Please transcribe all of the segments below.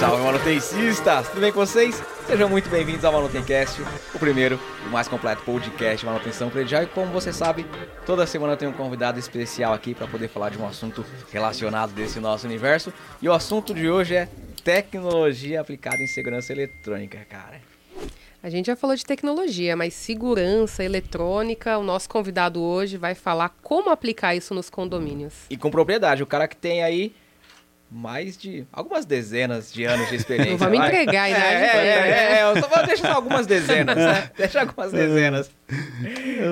salve manutencistas! Tudo bem com vocês? Sejam muito bem-vindos ao Manutencast, o primeiro e mais completo podcast de manutenção predial. E como você sabe, toda semana tem um convidado especial aqui para poder falar de um assunto relacionado desse nosso universo. E o assunto de hoje é tecnologia aplicada em segurança eletrônica, cara. A gente já falou de tecnologia, mas segurança eletrônica, o nosso convidado hoje vai falar como aplicar isso nos condomínios. E com propriedade, o cara que tem aí mais de algumas dezenas de anos de experiência. Não vai me entregar, é, né? é, é, é, eu só vou deixar algumas dezenas, né? Deixa algumas dezenas.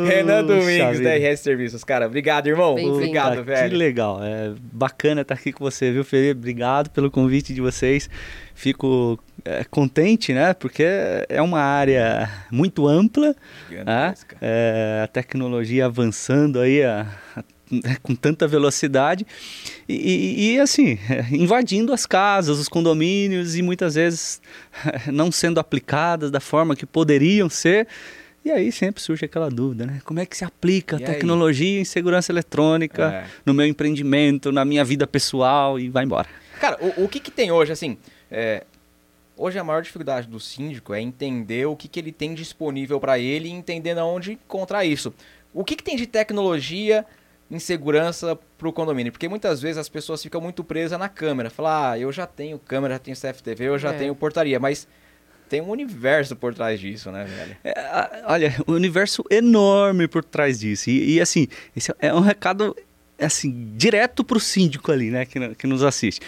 Renan Domingos, da RS Serviços. Cara, obrigado, irmão. Obrigado, tá, velho. Que legal. É bacana estar aqui com você, viu, Felipe? Obrigado pelo convite de vocês. Fico é, contente, né? Porque é uma área muito ampla. Né? É, a tecnologia avançando aí a, a com tanta velocidade e, e, assim, invadindo as casas, os condomínios e muitas vezes não sendo aplicadas da forma que poderiam ser. E aí sempre surge aquela dúvida, né? Como é que se aplica a tecnologia em segurança eletrônica é. no meu empreendimento, na minha vida pessoal e vai embora. Cara, o, o que, que tem hoje, assim, é, hoje a maior dificuldade do síndico é entender o que, que ele tem disponível para ele e entender onde encontrar isso. O que, que tem de tecnologia insegurança para o condomínio. Porque muitas vezes as pessoas ficam muito presas na câmera. Falar, ah, eu já tenho câmera, já tenho CFTV, eu já é. tenho portaria. Mas tem um universo por trás disso, né, velho? É, olha, um universo enorme por trás disso. E, e assim, esse é um recado assim, direto para o síndico ali, né, que, que nos assiste.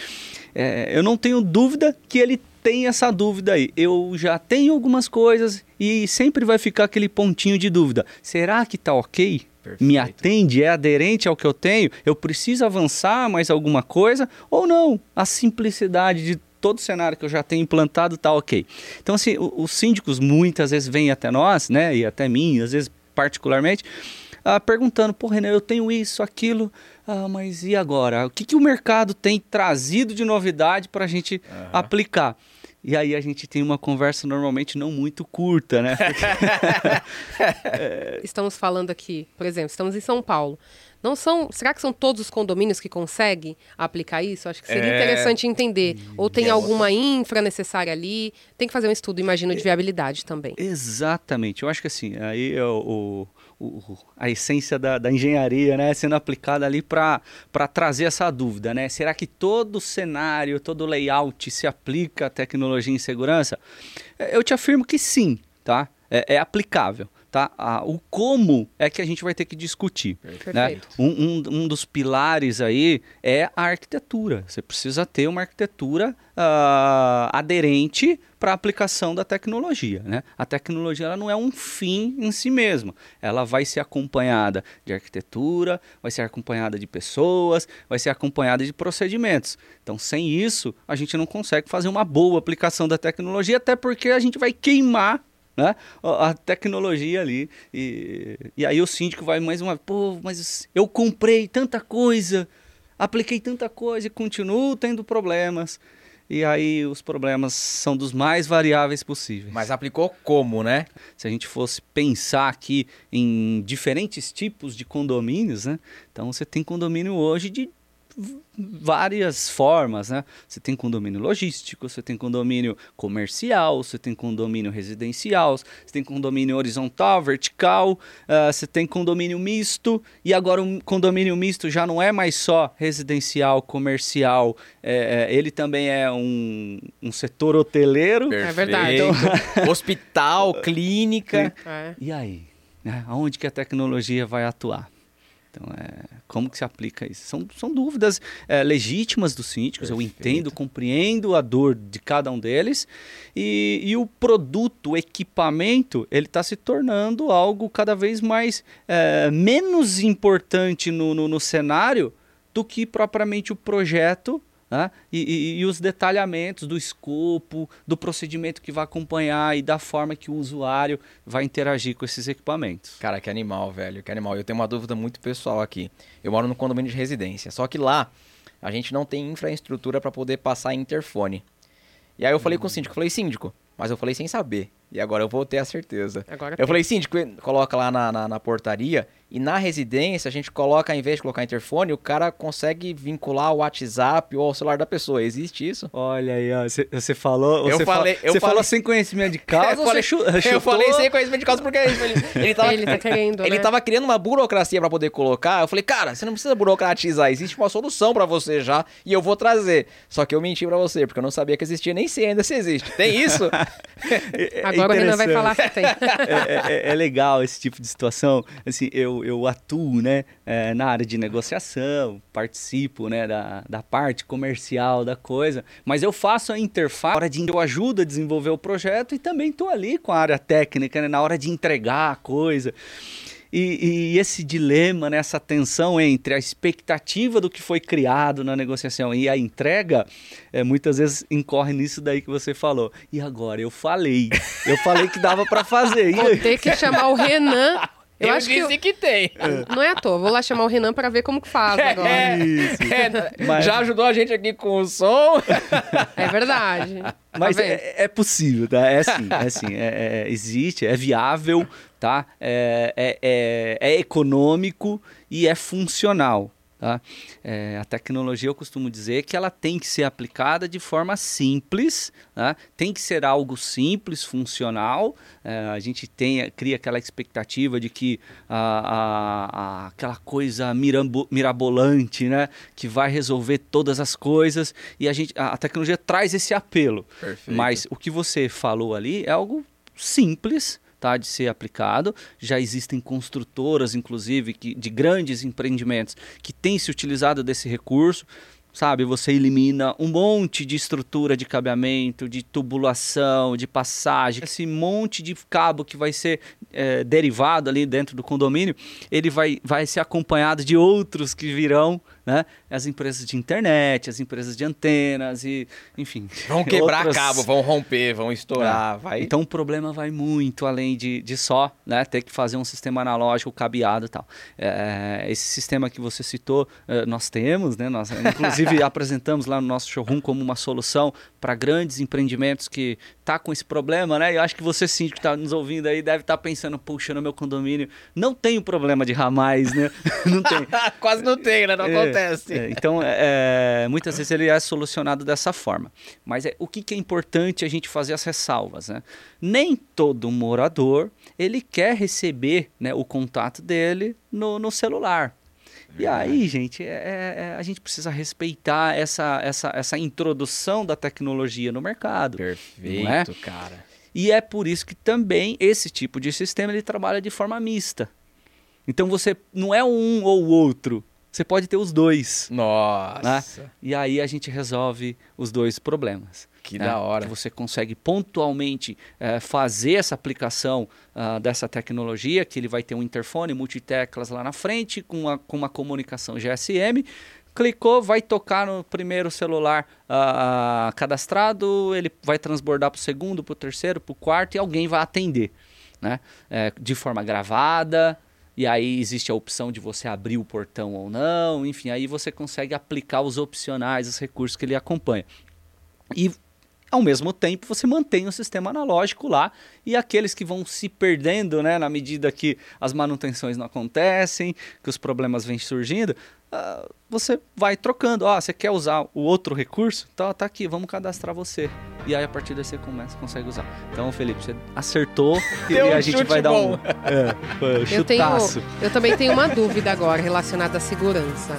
É, eu não tenho dúvida que ele tem essa dúvida aí. Eu já tenho algumas coisas e sempre vai ficar aquele pontinho de dúvida. Será que tá ok? Perfeito. me atende, é aderente ao que eu tenho, eu preciso avançar mais alguma coisa ou não? A simplicidade de todo o cenário que eu já tenho implantado está ok. Então, assim, os síndicos muitas vezes vêm até nós, né, e até mim, às vezes particularmente, ah, perguntando, pô, Renan, eu tenho isso, aquilo, ah, mas e agora? O que, que o mercado tem trazido de novidade para a gente uhum. aplicar? E aí a gente tem uma conversa normalmente não muito curta, né? Estamos falando aqui, por exemplo, estamos em São Paulo. Não são. Será que são todos os condomínios que conseguem aplicar isso? Acho que seria é... interessante entender. Ou tem é alguma infra necessária ali? Tem que fazer um estudo, imagino, de viabilidade também. Exatamente. Eu acho que assim, aí é o, o, a essência da, da, engenharia né, sendo aplicada ali para trazer essa dúvida. Né? Será que todo cenário, todo layout se aplica à tecnologia em segurança? É, eu te afirmo que sim, tá? é, é aplicável tá? Ah, o como é que a gente vai ter que discutir. Né? Um, um, um, dos pilares aí é a arquitetura. Você precisa ter uma arquitetura uh, aderente para a aplicação da tecnologia. Né? A tecnologia ela não é um fim em si mesma. Ela vai ser acompanhada de arquitetura, vai ser acompanhada de pessoas, vai ser acompanhada de procedimentos. Então, sem isso, a gente não consegue fazer uma boa aplicação da tecnologia, até porque a gente vai queimar né? A tecnologia ali. E, e aí o síndico vai mais uma pô, mas eu comprei tanta coisa, apliquei tanta coisa e continuo tendo problemas. E aí os problemas são dos mais variáveis possíveis. Mas aplicou como, né? Se a gente fosse pensar aqui em diferentes tipos de condomínios, né? Então você tem condomínio hoje de várias formas, né? Você tem condomínio logístico, você tem condomínio comercial, você tem condomínio residencial, você tem condomínio horizontal, vertical, uh, você tem condomínio misto e agora o condomínio misto já não é mais só residencial, comercial, é, é, ele também é um, um setor hoteleiro. Perfeito. É verdade. Então... Hospital, clínica. É. E aí? Né? Aonde que a tecnologia vai atuar? Então, é, como que se aplica isso? São, são dúvidas é, legítimas dos síndicos, Perfeito. eu entendo, compreendo a dor de cada um deles, e, e o produto, o equipamento, ele está se tornando algo cada vez mais é, menos importante no, no, no cenário do que propriamente o projeto né? E, e, e, os detalhamentos do escopo, do procedimento que vai acompanhar e da forma que o usuário vai interagir com esses equipamentos. Cara, que animal, velho, que animal. Eu tenho uma dúvida muito pessoal aqui. Eu moro no condomínio de residência, só que lá a gente não tem infraestrutura para poder passar interfone. E aí eu falei com o síndico, falei, síndico, mas eu falei sem saber. E agora eu vou ter a certeza. Agora eu tem. falei, síndico, coloca lá na, na, na portaria e na residência a gente coloca, ao invés de colocar interfone, o cara consegue vincular o WhatsApp ou o celular da pessoa. Existe isso? Olha aí, ó, você- falou. Eu você falei- fala- eu você falei- falou sem conhecimento de causa. eu falei, eu falei sem conhecimento de causa porque ele, ele tava, Ele tá querendo, ele né? tava criando uma burocracia pra poder colocar. Eu falei, cara, você não precisa burocratizar, existe uma solução pra você já e eu vou trazer. Só que eu menti pra você, porque eu não sabia que existia, nem sei ainda se existe. Tem isso? É- é Agora o Renan vai falar se tem. é, é- é legal esse tipo de situação. Assim, eu, eu atuo né, é, na área de negociação, participo né, da, da parte comercial da coisa, mas eu faço a interface na hora de eu ajudo a desenvolver o projeto e também estou ali com a área técnica, né, na hora de entregar a coisa. E, e esse dilema, né, essa tensão entre a expectativa do que foi criado na negociação e a entrega, é, muitas vezes incorre nisso daí que você falou. E agora? Eu falei. Eu falei que dava para fazer. Vou ter que chamar o Renan. Eu, acho que. disse que, tem. Não é à toa, vou lá chamar o Renan pra ver como que faz agora. É, Isso. é, Mas- Já ajudou a gente aqui com o som. É verdade. Mas tá é, é possível, tá? É assim, é assim, é- é- existe, é viável, tá? É, é- é- é econômico e é funcional. Tá? É, a tecnologia, eu costumo dizer que ela tem que ser aplicada de forma simples, tá? tem que ser algo simples, funcional. É, a gente tem, cria aquela expectativa de que a, a- a- aquela coisa mirambo- mirabolante, né? que vai resolver todas as coisas, e a, gente, a, a tecnologia traz esse apelo. Perfeito. Mas o que você falou ali é algo simples tá, de ser aplicado. Já existem construtoras, inclusive, que, de grandes empreendimentos que têm se utilizado desse recurso. Sabe, você elimina um monte de estrutura de cabeamento, de tubulação, de passagem, esse monte de cabo que vai ser eh, derivado ali dentro do condomínio, ele vai, vai ser acompanhado de outros que virão, né? As empresas de internet, as empresas de antenas e, enfim. Vão quebrar outras- cabo, vão romper, vão estourar. Vai. então o problema vai muito além de, de só né, ter que fazer um sistema analógico cabeado e tal. É, esse sistema que você citou, é, nós temos, né? Nós inclusive apresentamos lá no nosso showroom como uma solução para grandes empreendimentos que tá com esse problema, né? E eu acho que você sim que está nos ouvindo aí deve estar pensando, puxa, no meu condomínio não tem o problema de ramais, né? não tem. Quase não tem, né? Não É, acontece. É, então, é, muitas vezes ele é solucionado dessa forma. Mas é, o que, que é importante a gente fazer as ressalvas? Né? Nem todo morador ele quer receber né, o contato dele no, no celular. E aí, gente, é- é- a gente precisa respeitar essa, essa, essa introdução da tecnologia no mercado. Perfeito, Não é? cara. E é por isso que também esse tipo de sistema ele trabalha de forma mista. Então você não é um ou outro, você pode ter os dois. Nossa, E aí a gente resolve os dois problemas. que né? da hora. Que você consegue pontualmente eh, fazer essa aplicação ah, dessa tecnologia, que ele vai ter um interfone multiteclas lá na frente, com uma, com uma comunicação GSM. Clicou, vai tocar no primeiro celular ah, cadastrado, ele vai transbordar para o segundo, para o terceiro, para o quarto e alguém vai atender. Né? Eh, de forma gravada, e aí existe a opção de você abrir o portão ou não, enfim, aí você consegue aplicar os opcionais, os recursos que ele acompanha. E ao mesmo tempo você mantém o sistema analógico lá e aqueles que vão se perdendo, né, na medida que as manutenções não acontecem, que os problemas vêm surgindo, ah, você vai trocando. Ah, você quer usar o outro recurso? Tá, tá aqui, vamos cadastrar você. E aí a partir daí você começa, consegue usar. Então, Felipe, você acertou e um a gente vai dar um, bom. é, um Eu, tenho, chutaço. eu também tenho uma dúvida agora relacionada à segurança.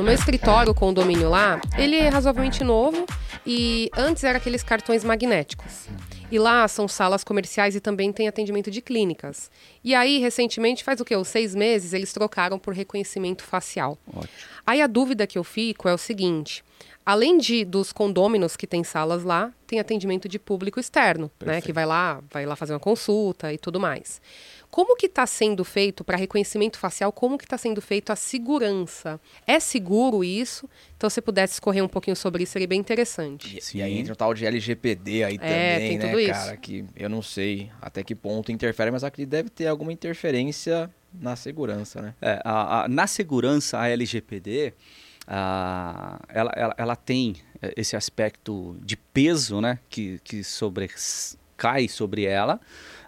No meu escritório, o condomínio lá, ele é razoavelmente novo e antes era aqueles cartões magnéticos. E lá são salas comerciais e também tem atendimento de clínicas. E aí, recentemente, faz o quê? Uns seis meses, eles trocaram por reconhecimento facial. Ótimo. Aí a dúvida que eu fico é o seguinte: além de dos condôminos que tem salas lá, tem atendimento de público externo, né? Que vai lá, vai lá fazer uma consulta e tudo mais. Como que está sendo feito para reconhecimento facial? Como que está sendo feito a segurança? É seguro isso? Então, se pudesse escorrer um pouquinho sobre isso, seria bem interessante. E, e aí entra o tal de LGPD aí É, também, tem né, tudo isso. cara? Que eu não sei até que ponto interfere, mas aqui deve ter alguma interferência na segurança, né? É, a, a, na segurança, a LGPD, a, ela, ela, ela tem esse aspecto de peso né, que, que sobre, cai sobre ela,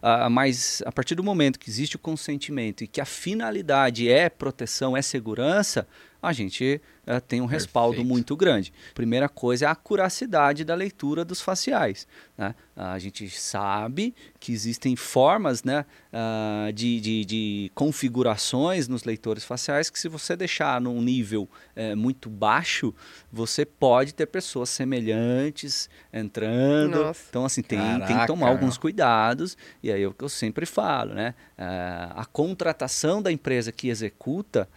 uh, mas a partir do momento que existe o consentimento e que a finalidade é proteção, é segurança, a gente uh, tem um respaldo Perfeito. muito grande. Primeira coisa é a curacidade da leitura dos faciais. Né? A gente sabe que existem formas né, uh, de, de, de, configurações nos leitores faciais que, se você deixar num nível uh, muito baixo, você pode ter pessoas semelhantes entrando. Nossa. Então, assim, tem, tem que tomar alguns cuidados. E aí é o que eu sempre falo, né? Uh, a contratação da empresa que executa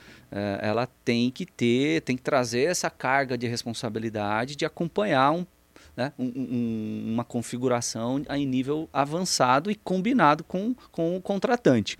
ela tem que ter, tem que trazer essa carga de responsabilidade de acompanhar um, né, um, um, uma configuração em nível avançado e combinado com, com o contratante.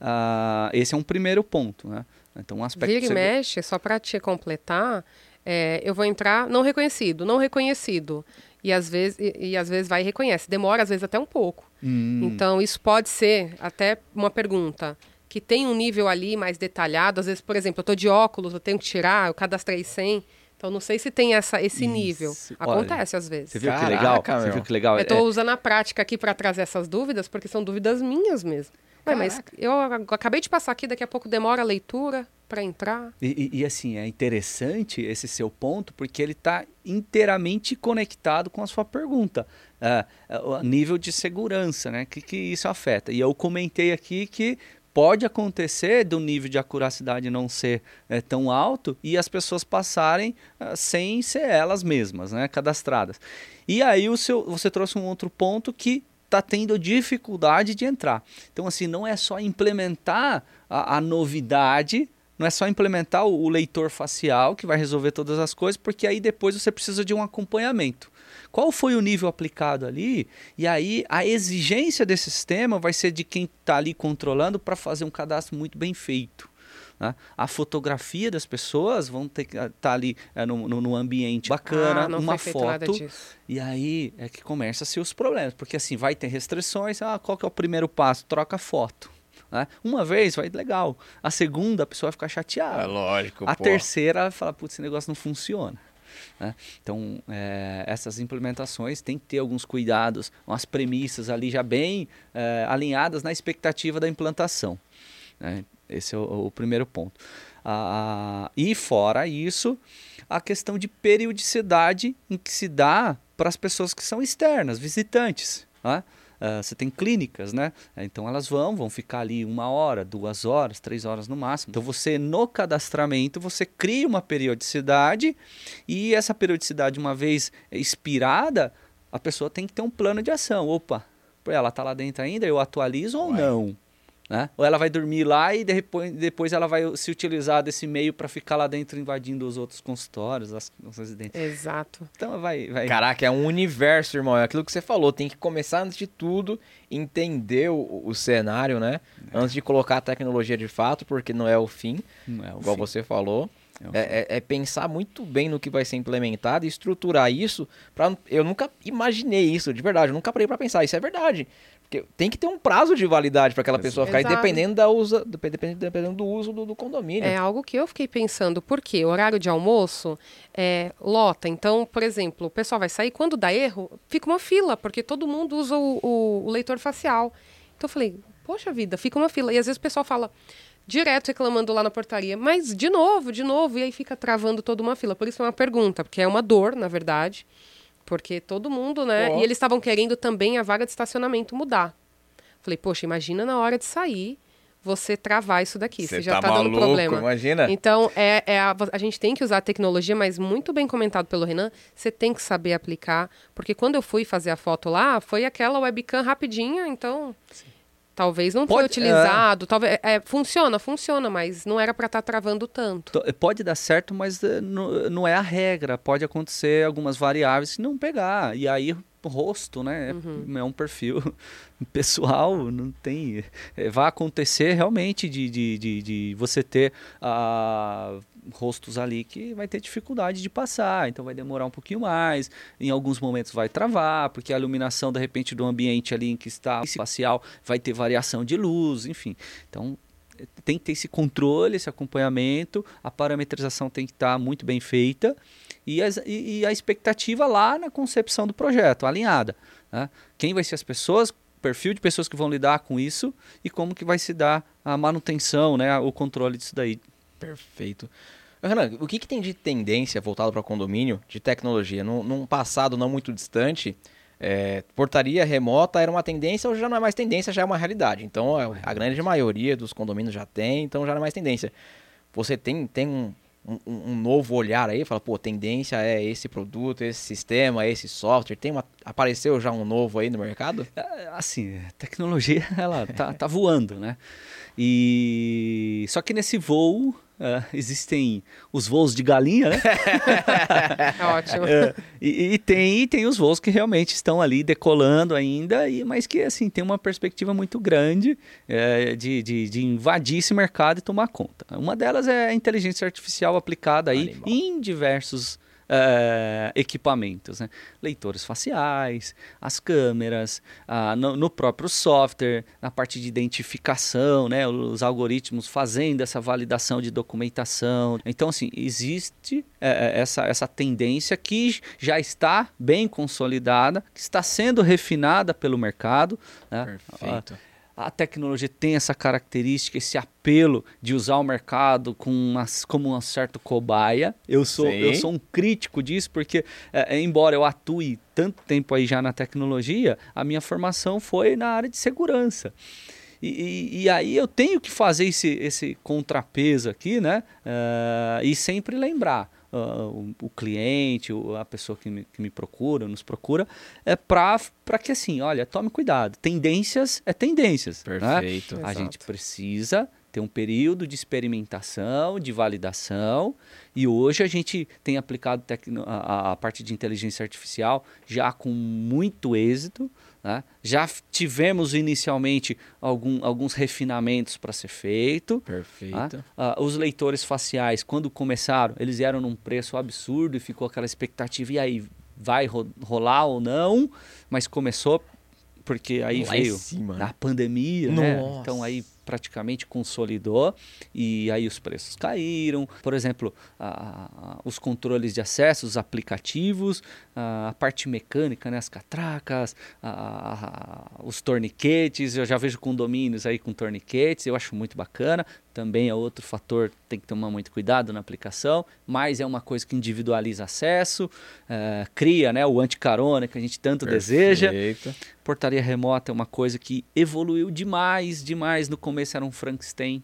Uh, esse é um primeiro ponto. Né? Então, um aspecto Vira e mexe, só para te completar, é, eu vou entrar não reconhecido, não reconhecido. E às, vezes, e, e às vezes vai e reconhece. Demora, às vezes, até um pouco. Hum. Então, isso pode ser até uma pergunta que tem um nível ali mais detalhado. Às vezes, por exemplo, eu estou de óculos, eu tenho que tirar, eu cadastrei 100. Então, não sei se tem essa, esse Isso. nível. Acontece Olha, às vezes. Você viu Caraca, que legal? Você viu que legal? Eu estou é... usando a prática aqui para trazer essas dúvidas, porque são dúvidas minhas mesmo. Ué, mas eu acabei de passar aqui, daqui a pouco demora a leitura para entrar. E, e, e, assim, é interessante esse seu ponto, porque ele está inteiramente conectado com a sua pergunta. O nível de segurança, né? Que, que isso afeta. E eu comentei aqui que pode acontecer do nível de acuracidade não ser é, tão alto e as pessoas passarem uh, sem ser elas mesmas, né, cadastradas. E aí o seu, você trouxe um outro ponto que está tendo dificuldade de entrar. Então, assim, não é só implementar a, a novidade, não é só implementar o, leitor facial que vai resolver todas as coisas, porque aí depois você precisa de um acompanhamento qual foi o nível aplicado ali, e aí a exigência desse sistema vai ser de quem está ali controlando para fazer um cadastro muito bem feito. Né? A fotografia das pessoas vão ter que estar tá ali é, no, no, no, ambiente bacana, ah, uma foto. E aí é que começa a ser os problemas, porque assim vai ter restrições. Ah, qual que é o primeiro passo? Troca foto. Né? Uma vez vai legal. A segunda a pessoa vai ficar chateada. É lógico. A pô. terceira vai falar, putz, esse negócio não funciona. Né? Então, é, essas implementações têm que ter alguns cuidados, umas premissas ali já bem é, alinhadas na expectativa da implantação. Né? Esse é o, o primeiro ponto. Ah, e fora isso, a questão de periodicidade em que se dá para as pessoas que são externas, visitantes. Né? Uh, você tem clínicas, né? Então elas vão, vão ficar ali uma hora, duas horas, três horas no máximo. Então você, no cadastramento, você cria uma periodicidade e essa periodicidade, uma vez expirada, a pessoa tem que ter um plano de ação. Opa, ela está lá dentro ainda, eu atualizo ou não? Né? Ou ela vai dormir lá e depois, depois ela vai se utilizar desse meio para ficar lá dentro invadindo os outros consultórios, as, os residentes. Exato. Então vai, vai. Caraca, é um universo, irmão. É aquilo que você falou. Tem que começar antes de tudo, entender o, o cenário, né? É. Antes de colocar a tecnologia de fato, porque não é o fim, não é o igual fim. você falou. É, é, é, pensar muito bem no que vai ser implementado e estruturar isso. Pra, eu nunca imaginei isso, de verdade. Eu nunca parei para pensar. Isso é verdade. Porque tem que ter um prazo de validade para aquela pessoa ficar, dependendo, da usa, dependendo, dependendo do uso do, do, condomínio. É algo que eu fiquei pensando, porque horário de almoço é, lota. Então, por exemplo, o pessoal vai sair, quando dá erro, fica uma fila, porque todo mundo usa o, o, o leitor facial. Então eu falei, poxa vida, fica uma fila. E às vezes o pessoal fala, direto reclamando lá na portaria, mas de novo, de novo, e aí fica travando toda uma fila. Por isso é uma pergunta, porque é uma dor, na verdade. Porque todo mundo, né? Oh. E eles estavam querendo também a vaga de estacionamento mudar. Falei, poxa, imagina na hora de sair você travar isso daqui. Você já tá, tá maluco, dando problema. Imagina. Então, é, é a, a, gente tem que usar a tecnologia, mas muito bem comentado pelo Renan, você tem que saber aplicar. Porque quando eu fui fazer a foto lá, foi aquela webcam rapidinha, então. Sim. Talvez não foi utilizado, é... talvez é, funciona, funciona, mas não era para estar tá travando tanto. Pode dar certo, mas eh, não, não é a regra. Pode acontecer algumas variáveis que não pegar. E aí rosto, né? É, uhum. É um perfil pessoal, não tem. É, vai acontecer realmente de, de, de, de você ter uh, rostos ali que vai ter dificuldade de passar, então vai demorar um pouquinho mais. Em alguns momentos vai travar, porque a iluminação, de repente, do ambiente ali em que está espacial vai ter variação de luz, enfim. Então tem que ter esse controle, esse acompanhamento, a parametrização tem que estar muito bem feita e, as, e, e a expectativa lá na concepção do projeto, alinhada. Né? Quem vai ser as pessoas, perfil de pessoas que vão lidar com isso e como que vai se dar a manutenção, né, o controle disso daí. Perfeito. Renan, o que, que tem de tendência voltado para condomínio de tecnologia? Num, num, passado não muito distante, é, portaria remota era uma tendência ou já não é mais tendência, já é uma realidade. Então a, a grande maioria dos condomínios já tem, então já não é mais tendência. Você tem, tem um, um, um, novo olhar aí, fala, pô, tendência é esse produto, esse sistema, esse software, tem uma, apareceu já um novo aí no mercado? É, assim, tecnologia, ela tá, tá voando, né? E só que nesse voo Uh, existem os voos de galinha, né? É ótimo. Uh, e, e, tem, e tem os voos que realmente estão ali decolando ainda, e, mas que assim tem uma perspectiva muito grande uh, de, de, de, invadir esse mercado e tomar conta. Uma delas é a inteligência artificial aplicada aí Animal. em diversos uh, equipamentos, né? leitores faciais, as câmeras, uh, no, no, próprio software, na parte de identificação, né? os algoritmos fazendo essa validação de documentação. Então, assim, existe uh, essa, essa tendência que já está bem consolidada, que está sendo refinada pelo mercado. Né? Perfeito a tecnologia tem essa característica, esse apelo de usar o mercado com como um certo cobaia. Eu sou, eu sou um crítico disso, porque, é, é, embora eu atue tanto tempo aí já na tecnologia, a minha formação foi na área de segurança. E, e, e, aí eu tenho que fazer esse, esse contrapeso aqui, né? Uh, e sempre lembrar uh, o, o, cliente, a pessoa que me, que me procura, nos procura, é para que assim, olha, tome cuidado. Tendências é tendências. Né? Perfeito. Né? A gente precisa ter um período de experimentação, de validação, e hoje a gente tem aplicado a, a parte de inteligência artificial já com muito êxito. Né? Já tivemos inicialmente algum, alguns refinamentos para ser feito. Perfeito. Né? Os leitores faciais, quando começaram, eles eram num preço absurdo e ficou aquela expectativa, e aí, vai ro rolar ou não? Mas começou porque aí Lá veio a pandemia, né? Então aí praticamente consolidou e aí os preços caíram. Por exemplo, a, a, os controles de acesso, os aplicativos, a, a parte mecânica, né, as catracas, os torniquetes. Eu já vejo condomínios aí com torniquetes, eu acho muito bacana. Também é outro fator, tem que tomar muito cuidado na aplicação, mas é uma coisa que individualiza acesso, é, cria né, o anticarona que a gente tanto Perfeito. deseja. Portaria remota é uma coisa que evoluiu demais, demais no começo começo era um Frankenstein,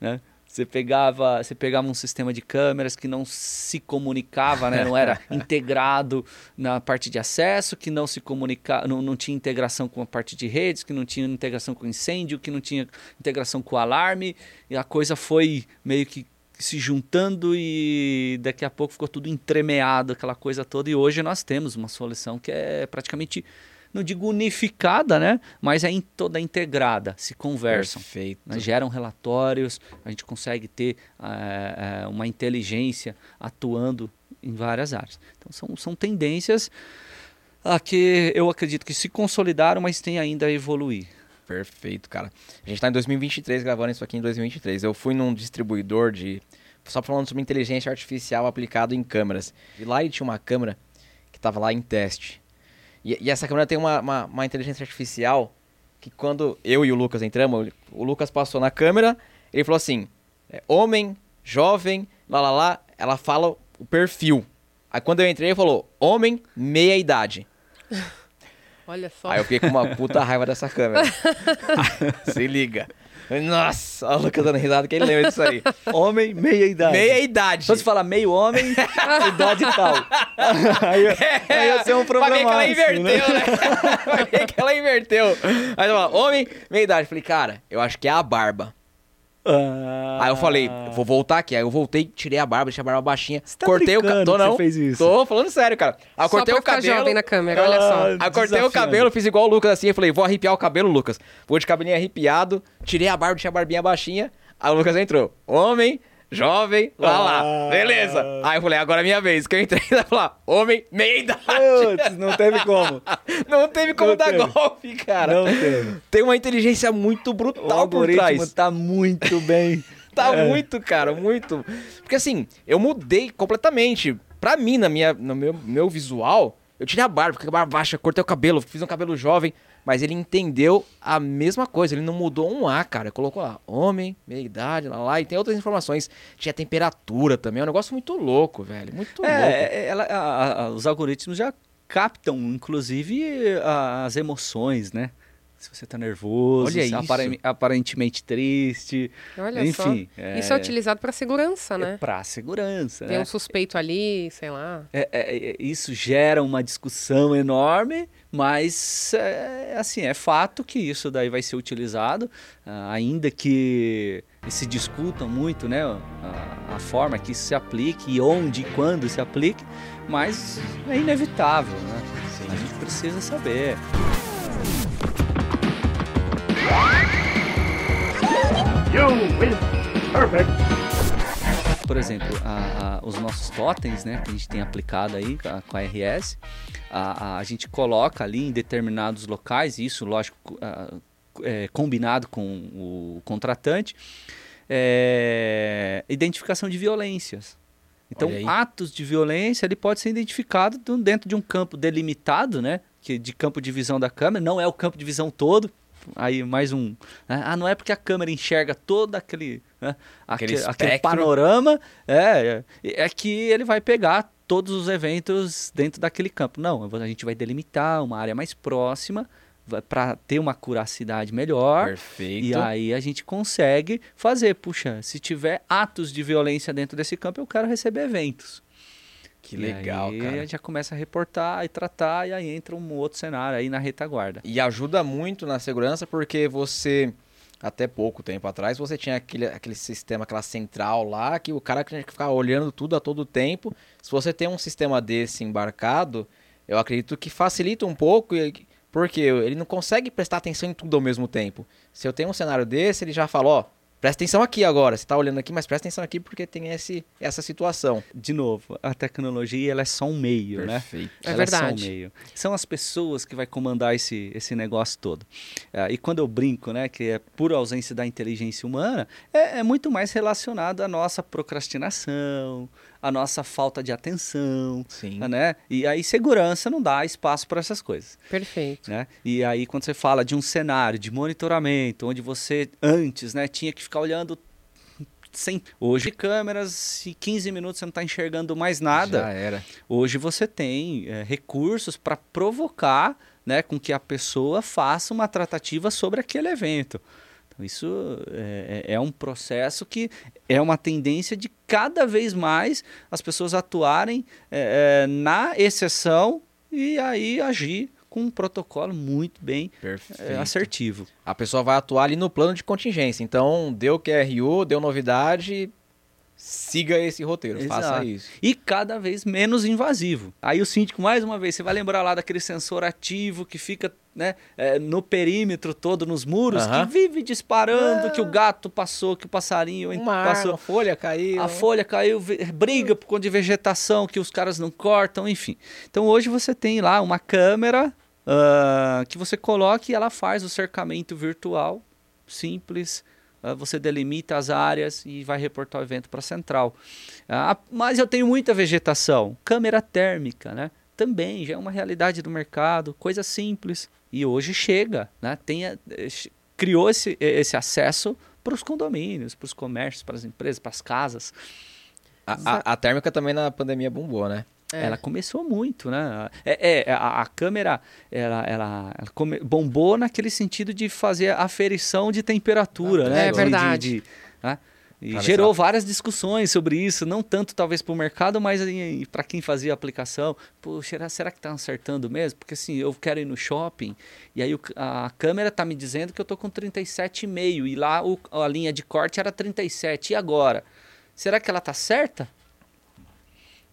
né? Você pegava, você pegava um sistema de câmeras que não se comunicava, né? não era integrado na parte de acesso, que não se comunicava, não, não tinha integração com a parte de redes, que não tinha integração com incêndio, que não tinha integração com o alarme, e a coisa foi meio que se juntando e daqui a pouco ficou tudo entremeado, aquela coisa toda. E hoje nós temos uma solução que é praticamente não digo unificada, né? Mas é em toda integrada, se conversam. Perfeito. Né? Geram relatórios, a gente consegue ter é, uma inteligência atuando em várias áreas. Então são, são tendências a que eu acredito que se consolidaram, mas tem ainda a evoluir. Perfeito, cara. A gente está em 2023 gravando isso aqui em 2023. Eu fui num distribuidor de. Só falando sobre inteligência artificial aplicado em câmeras. E lá ele tinha uma câmera que estava lá em teste. E, e essa câmera tem uma, uma, uma, inteligência artificial que quando eu e o Lucas entramos, o Lucas passou na câmera, ele falou assim: é, homem, jovem, lá lá lá, ela fala o perfil. Aí quando eu entrei, ele falou: homem, meia idade. Olha só. Aí eu fiquei com uma puta raiva dessa câmera. Se liga. Nossa, o Lucas dando risada, quem lembra disso aí? Homem, meia idade. Meia idade. Só se falar meio homem, idade tal. aí, aí ia ser um problema. Pra que ela inverteu, né? né? pra que ela inverteu. Aí eu falo, homem, meia idade. Falei, cara, eu acho que é a barba. Ah. Aí eu falei, vou voltar aqui. Aí eu voltei, tirei a barba, deixei a barba baixinha. Tá cortei o cabelo. não. fez isso. Tô falando sério, cara. Aí eu cortei o cabelo. jovem na câmera, olha só. Ah, aí eu cortei o cabelo, fiz igual o Lucas assim. Eu falei, vou arrepiar o cabelo, Lucas. Vou de cabelinho arrepiado, tirei a barba, deixei a barbinha baixinha. Aí o Lucas entrou. Homem, jovem, lá lá. Ah. Beleza. Aí eu falei, agora é minha vez. Que eu entrei e falar, homem, meia idade. Putz, não teve como. Não teve como Não dar teve. golpe, cara. Não teve. Tem uma inteligência muito brutal por trás. tá muito bem. Tá É. muito, cara, muito. Porque assim, eu mudei completamente. Pra mim, na minha, no meu, meu visual, eu tirei a barba, fiquei com a barba baixa, cortei o cabelo, fiz um cabelo jovem. Mas ele entendeu a mesma coisa, ele não mudou um A, cara. Colocou lá, homem, meia idade, lá lá. E tem outras informações. Tinha temperatura também, é um negócio muito louco, velho. Muito louco. É, ela- a- a- os algoritmos já captam, inclusive, as emoções, né? Se você tá nervoso, Olha se isso. apare- aparentemente triste. Olha Enfim, só. é- Isso é utilizado para segurança, É né? pra segurança, Tem né? um suspeito ali, sei lá. É- é- é- isso gera uma discussão enorme, mas é, assim é fato que isso daí vai ser utilizado, ah, ainda que se discutam muito, né, a, a forma que isso se aplique e onde e quando se aplique, mas é inevitável, né? A gente precisa saber. You win. Perfect. Por exemplo, a- a- os nossos totens, né, que a gente tem aplicado aí com a, com a RS, a, a- a gente coloca ali em determinados locais, isso, lógico, é, combinado com o contratante, é, identificação de violências. Então, atos de violência ele pode ser identificado do- dentro de um campo delimitado, né, que de campo de visão da câmera, não é o campo de visão todo. Aí mais um. né, Ah, não é porque a câmera enxerga todo aquele, né, Aquele aquele, aquele panorama, é, é, é que ele vai pegar todos os eventos dentro daquele campo. Não, a gente vai delimitar uma área mais próxima para ter uma curacidade melhor. Perfeito. E aí a gente consegue fazer, puxa, se tiver atos de violência dentro desse campo, eu quero receber eventos. Que E legal, aí cara. já começa a reportar e tratar, e aí entra um outro cenário aí na retaguarda. E ajuda muito na segurança porque você, até pouco tempo atrás, você tinha aquele, aquele sistema, aquela central lá, que o cara tinha que ficar olhando tudo a todo tempo. Se você tem um sistema desse embarcado, eu acredito que facilita um pouco, porque ele não consegue prestar atenção em tudo ao mesmo tempo. Se eu tenho um cenário desse, ele já fala, ó, presta atenção aqui agora, você tá olhando aqui, mas presta atenção aqui porque tem esse, essa situação. De novo, a tecnologia ela é só um meio, né? Perfeito. É Ela só um verdade. meio. São as pessoas que vai comandar esse, esse negócio todo. Ah, e quando eu brinco, né, que é por ausência da inteligência humana, é, é muito mais relacionado à nossa procrastinação, à nossa falta de atenção, Sim. né? E aí segurança não dá espaço para essas coisas. Perfeito. Né? E aí quando você fala de um cenário de monitoramento, onde você antes, né, tinha que ficar olhando sem hoje câmeras e 15 minutos você não está enxergando mais nada. Já era. Hoje você tem é, recursos para provocar né, com que a pessoa faça uma tratativa sobre aquele evento. Então, isso é, é- é um processo que é uma tendência de cada vez mais as pessoas atuarem é, na exceção e aí agir com um protocolo muito bem Perfeito. assertivo. A pessoa vai atuar ali no plano de contingência. Então, deu QRU, deu novidade, siga esse roteiro, faça Exato. isso. E cada vez menos invasivo. Aí o síndico, mais uma vez, você vai lembrar lá daquele sensor ativo que fica né, é, no perímetro todo, nos muros, Aham. que vive disparando que o gato passou, que o passarinho Uma passou. arma, a folha caiu. A folha caiu, briga por conta de vegetação que os caras não cortam, enfim. Então hoje você tem lá uma câmera ah, que você coloca e ela faz o cercamento virtual, simples. Ah, você delimita as áreas e vai reportar o evento para a central. Ah, mas eu tenho muita vegetação. Câmera térmica, né? Também já é uma realidade do mercado, coisa simples. E hoje chega, né? Tem a- eh, criou esse, esse acesso para os condomínios, para os comércios, para as empresas, para as casas. A, a- a térmica também na pandemia bombou, né? É. Ela começou muito, né? É, é, a, a câmera ela, ela, ela come- bombou naquele sentido de fazer aferição de temperatura, Ah, né? é De- verdade. de- de- né? E gerou várias discussões sobre isso, não tanto talvez para o mercado, mas para quem fazia a aplicação. Pô, será, que está acertando mesmo? Porque assim, eu quero ir no shopping e aí o- a câmera está me dizendo que eu tô com 37,5 e lá o- a linha de corte era 37. E agora? Será que ela tá certa?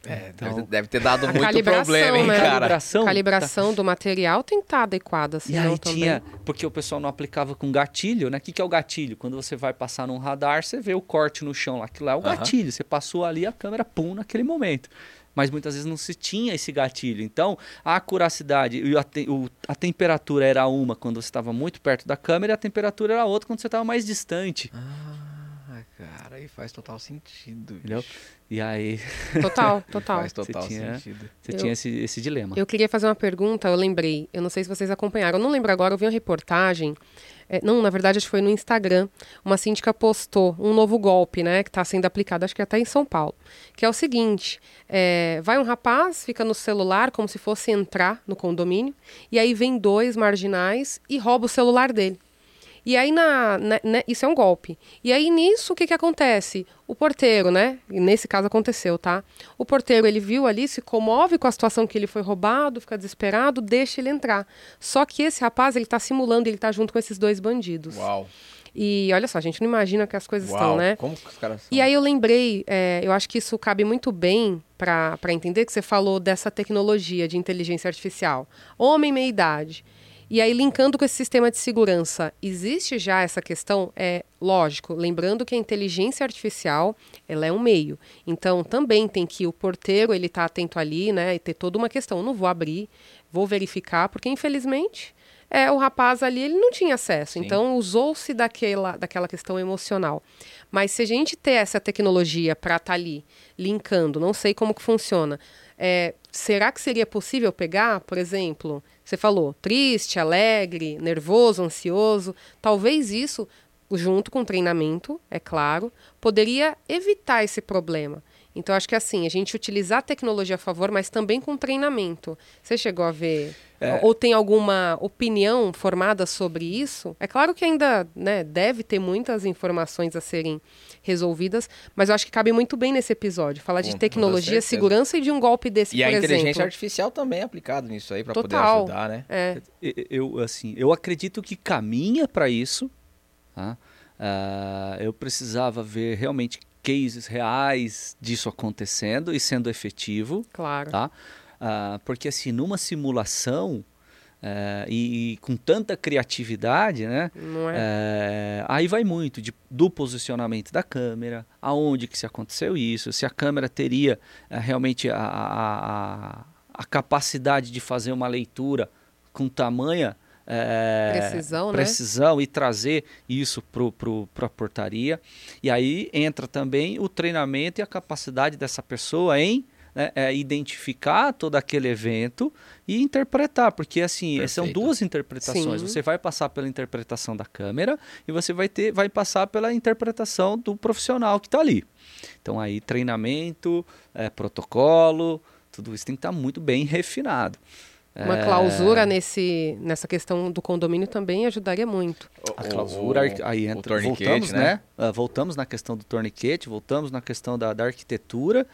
É, Então- deve, deve ter dado muito calibração, problema, hein, né? cara? Calibração, Calibração do material tem que estar adequada, E senão aí também... tinha, porque o pessoal não aplicava com gatilho, né? O que, que é o gatilho? Quando você vai passar num radar, você vê o corte no chão lá, aquilo lá é o Aham. gatilho. Você passou ali, a câmera pum naquele momento. Mas muitas vezes não se tinha esse gatilho. Então, a acuracidade e a, te- o- a temperatura era uma quando você estava muito perto da câmera e a temperatura era outra quando você estava mais distante. Ah, aí faz total sentido. Entendeu? E aí Total, total. Faz total Você tinha- sentido. você Eu- tinha esse, esse dilema. Eu queria fazer uma pergunta, eu lembrei. Eu não sei se vocês acompanharam. Eu não lembro agora, eu vi uma reportagem. é, não, na verdade, acho que foi no Instagram. Uma síndica postou um novo golpe, né? Que está sendo aplicado, acho que até em São Paulo. Que é o seguinte: é, vai um rapaz, fica no celular como se fosse entrar no condomínio, e aí vem dois marginais e rouba o celular dele. E aí, na, né, né, isso é um golpe. E aí, nisso, o que, que acontece? O porteiro, né? E nesse caso aconteceu, tá? O porteiro, ele viu ali, se comove com a situação que ele foi roubado, fica desesperado, deixa ele entrar. Só que esse rapaz, ele tá simulando, ele tá junto com esses dois bandidos. Uau. E olha só, a gente não imagina que as coisas Uau. estão, né? Como que os caras são? E aí eu lembrei, é, eu acho que isso cabe muito bem para entender que você falou dessa tecnologia de inteligência artificial. Homem meia idade. E aí, linkando com esse sistema de segurança, existe já essa questão? É lógico, lembrando que a inteligência artificial ela é um meio. Então, também tem que o porteiro ele tá atento ali, né? E ter toda uma questão. Eu não vou abrir, vou verificar, porque infelizmente é, o rapaz ali ele não tinha acesso. Sim. Então, usou-se daquela, daquela questão emocional. Mas se a gente ter essa tecnologia para estar ali linkando, não sei como que funciona. é, será que seria possível pegar, por exemplo, você falou triste, alegre, nervoso, ansioso? Talvez isso, junto com treinamento, é claro, poderia evitar esse problema. Então, acho que assim, a gente utilizar a tecnologia a favor, mas também com treinamento. Você chegou a ver? Ou tem alguma opinião formada sobre isso? É claro que ainda né, deve ter muitas informações a serem resolvidas, mas eu acho que cabe muito bem nesse episódio. Falar de toda tecnologia, segurança e de um golpe desse, E a por inteligência exemplo. artificial também é aplicada nisso aí pra poder ajudar, né? É, Eu, assim, eu acredito que caminha para isso. tá? Ah, eu precisava ver realmente cases reais disso acontecendo e sendo efetivo, claro. tá? Ah, porque assim, numa simulação eh, e, e com tanta criatividade, né? É? É, aí vai muito de- do posicionamento da câmera, aonde que se aconteceu isso, se a câmera teria eh, realmente a, a- a- a capacidade de fazer uma leitura com tamanha eh, Precisão, né? precisão e trazer isso para a portaria. E aí entra também o treinamento e a capacidade dessa pessoa em né, eh, identificar todo aquele evento e interpretar, porque assim são Perfeito. duas interpretações. Sim. Você vai passar pela interpretação da câmera e você vai ter, vai passar pela interpretação do profissional que está ali. Então aí treinamento, eh, protocolo, tudo isso tem que estar muito bem refinado. Uma É, clausura nesse, nessa questão do condomínio também ajudaria muito. A clausura, o- aí o entra, torniquete, voltamos, né? né? Ah, voltamos na questão do torniquete, voltamos na questão da, da arquitetura.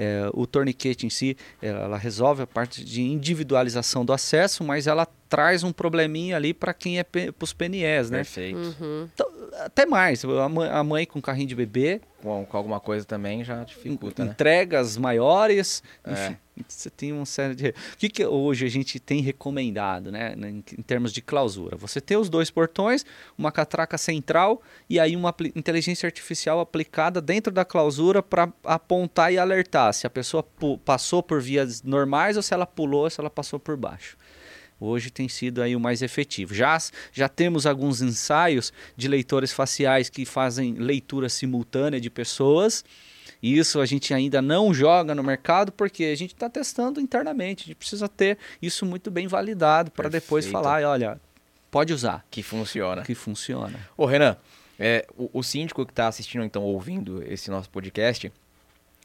É, o torniquete em si, ela resolve a parte de individualização do acesso, mas ela traz um probleminha ali para quem é para os PNEs, né? Perfeito. Uhum. Então, até mais, a mãe, a mãe com carrinho de bebê, Com, com alguma coisa também já dificulta, né? entregas maiores, É. enfim, você tem uma série de... O que, que hoje a gente tem recomendado, né, em, em termos de clausura? Você ter os dois portões, uma catraca central e aí uma inteligência artificial aplicada dentro da clausura para apontar e alertar se a pessoa passou por vias normais ou se ela pulou ou se ela passou por baixo. Hoje tem sido aí o mais efetivo. Já, já temos alguns ensaios de leitores faciais que fazem leitura simultânea de pessoas. Isso a gente ainda não joga no mercado porque a gente está testando internamente. A gente precisa ter isso muito bem validado para depois falar, olha, pode usar, Que funciona. que funciona. Ô, Renan, é, o, o síndico que está assistindo, então, ouvindo esse nosso podcast,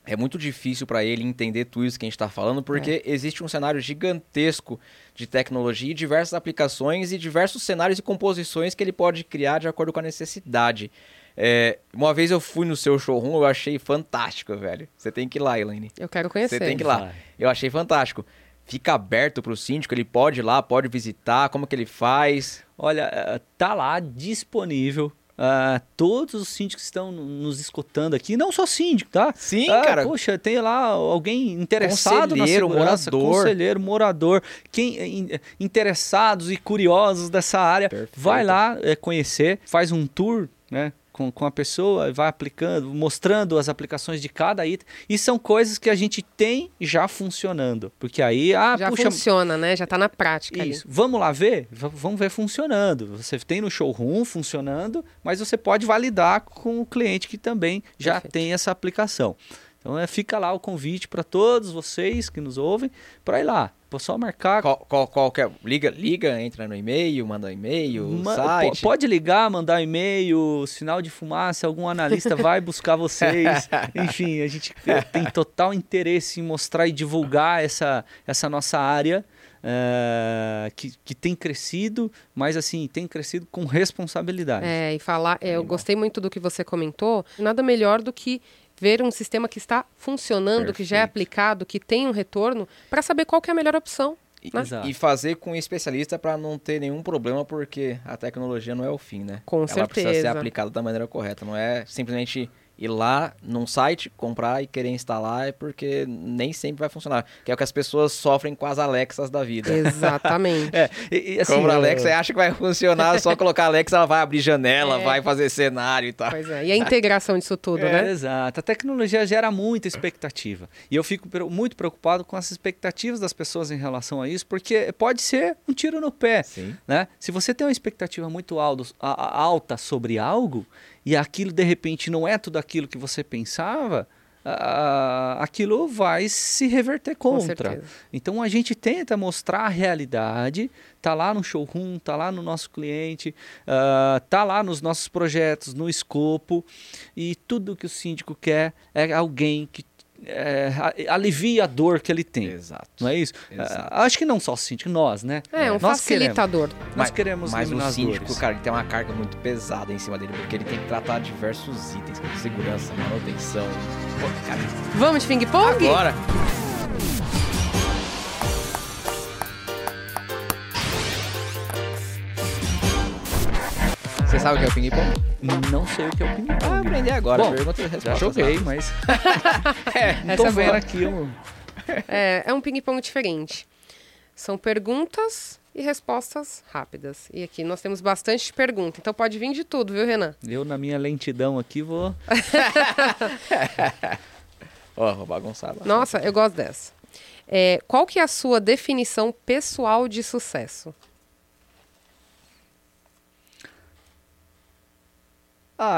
é muito difícil para ele entender tudo isso que a gente está falando, porque existe um cenário gigantesco de tecnologia e diversas aplicações e diversos cenários e composições que ele pode criar de acordo com a necessidade. É, uma vez eu fui no seu showroom, eu achei fantástico, velho. Você tem que ir lá, Elaine. Eu quero conhecer. Você tem que ir lá. Eu achei fantástico. Fica aberto para o síndico, ele pode ir lá, pode visitar, como que ele faz. Olha, eh, tá lá disponível ah, todos os síndicos que estão nos escutando aqui, não só síndico, tá? Sim, Ah, cara. Poxa, tem lá alguém interessado na Conselheiro, segurança, morador. conselheiro, morador, quem eh, in- interessados e curiosos dessa área, Perfeito. vai lá eh, conhecer, faz um tour, né? Com, com a pessoa, vai aplicando, mostrando as aplicações de cada item. E são coisas que a gente tem já funcionando. Porque aí, ah, Já puxa, funciona, né? Já tá na prática isso. Vamos lá ver? V- vamos ver funcionando. Você tem no showroom funcionando, mas você pode validar com o cliente que também já Perfeito. tem essa aplicação. Então é, fica lá o convite para todos vocês que nos ouvem para ir lá. Pô, só marcar. Qual, qual, qual que é? Liga, liga, entra no e-mail, manda um e-mail, ma- site. po- Pode ligar, mandar um e-mail, sinal de fumaça, algum analista vai buscar vocês. Enfim, a gente tem total interesse em mostrar e divulgar essa, essa nossa área. eh, que, que tem crescido, mas assim, tem crescido com responsabilidade. É, e falar, é, eu gostei muito do que você comentou. Nada melhor do que ver um sistema que está funcionando, que já é Perfeito. aplicado, que tem um retorno, para saber qual que é a melhor opção. E, né? E fazer com um especialista para não ter nenhum problema, porque a tecnologia não é o fim, né? Com Ela precisa ser certeza. aplicada da maneira correta. Não é simplesmente ir lá num site, comprar e querer instalar, é porque nem sempre vai funcionar. Que é o que as pessoas sofrem com as Alexas da vida. Exatamente. É, e, e, assim, Compra a eu- Alexa e acha que vai funcionar, só colocar a Alexa, ela vai abrir janela, É. vai fazer cenário e tal. Pois é. E a integração disso tudo, É, né? Exato. A tecnologia gera muita expectativa. E eu fico muito preocupado com as expectativas das pessoas em relação a isso, porque pode ser um tiro no pé. Sim. Né? Se você tem uma expectativa muito aldo- a- a- alta sobre algo e aquilo de repente não é tudo aquilo que você pensava, ah, aquilo vai se reverter contra. Então a gente tenta mostrar a realidade, tá lá no showroom, tá lá no nosso cliente, ah, tá lá nos nossos projetos, no escopo e tudo que o síndico quer é alguém que é, a- alivie a dor que ele tem. Exato. Não é isso? Exato. Ah, acho que não só o síndico, nós, né? É, um nós queremos. facilitador. Nós queremos Mas o síndico, dores. cara, ele tem uma carga muito pesada em cima dele, porque ele tem que tratar diversos itens, como segurança, manutenção. Pô, cara, Vamos de ping-pong? agora. Você sabe o que é o ping-pong? Não sei o que é o ping-pong. aprender agora. Bom, pergunta e Já resposta. joguei, mas É, não Essa tô é vendo boa. aqui. um- É, é um ping-pong diferente. São perguntas e respostas rápidas. E aqui nós temos bastante pergunta, então pode vir de tudo, viu, Renan? Eu, na minha lentidão aqui, vou... Ó, vou bagunçar. lá. Nossa, eu gosto dessa. É, qual que é a sua definição pessoal de sucesso?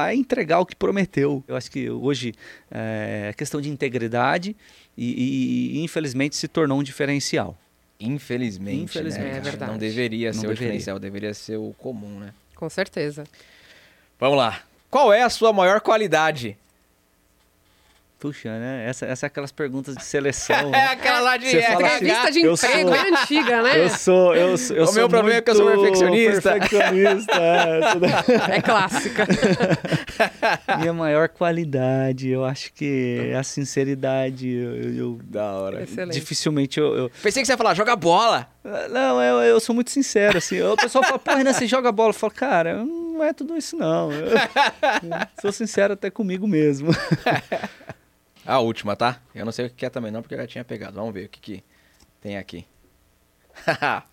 É entregar o que prometeu. Eu acho que hoje é questão de integridade e, e- e, infelizmente se tornou um diferencial. Infelizmente, Infelizmente. né? É verdade. Não deveria Não ser o deveria. diferencial, deveria ser o comum, né? Com certeza. Vamos lá. Qual é a sua maior qualidade? Puxa, né? Essa, essa é aquelas perguntas de seleção. É né? aquela lá de Você fala assim, Entrevista de emprego sou- é antiga, né? Eu sou, eu, sou- eu O sou meu problema é que eu sou perfeccionista. perfeccionista, é, É clássica. Minha maior qualidade, eu acho que é a sinceridade. Eu, eu- eu- Da hora. Excelente. dificilmente eu, eu- Pensei que você ia falar, joga bola. Não, eu, eu sou muito sincero, assim. O pessoal fala, pô, Renan, você joga bola. Eu falo, cara, não é tudo isso, não. Eu, eu sou sincero até comigo mesmo. A última, tá? Eu não sei o que é também não, porque eu já tinha pegado. Vamos ver o que, que tem aqui.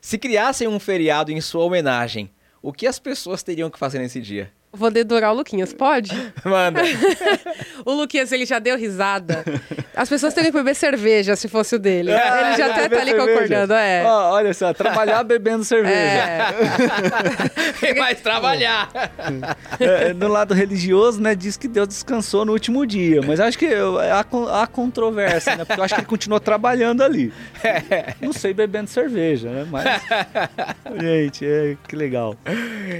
Se criassem um feriado em sua homenagem, o que as pessoas teriam que fazer nesse dia? Vou dedurar o Luquinhas, pode? Manda. O Luquinhas, ele já deu risada. As pessoas teriam que beber cerveja se fosse o dele. ele já até tá ali concordando, é. Ó, olha só, trabalhar bebendo cerveja. É, Vai trabalhar. É, no lado religioso, né, diz que Deus descansou no último dia. Mas acho que há, há controvérsia, né? Porque eu acho que ele continuou trabalhando ali. Não sei bebendo cerveja, né? Mas. Gente, é, que legal.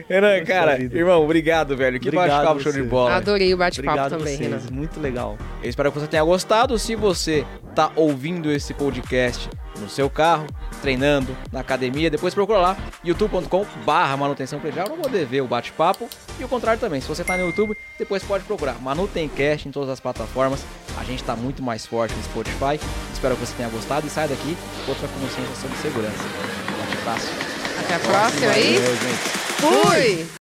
Renan, cara, irmão, obrigado, velho. Que Obrigado bate-papo show de bola. adorei o bate-papo Obrigado também, vocês, Renan. muito legal. Eu espero que você tenha gostado. Se você tá ouvindo esse podcast no seu carro, treinando, na academia, depois procura lá, youtube.com barra manutenção predial, não poder ver o bate-papo. E o contrário também, se você tá no YouTube, depois pode procurar Manutencast em todas as plataformas. A gente tá muito mais forte no Spotify. Espero que você tenha gostado e saia daqui com outra consciência sobre segurança. Um abraço. Até a próxima aí. Valeu, gente. Fui!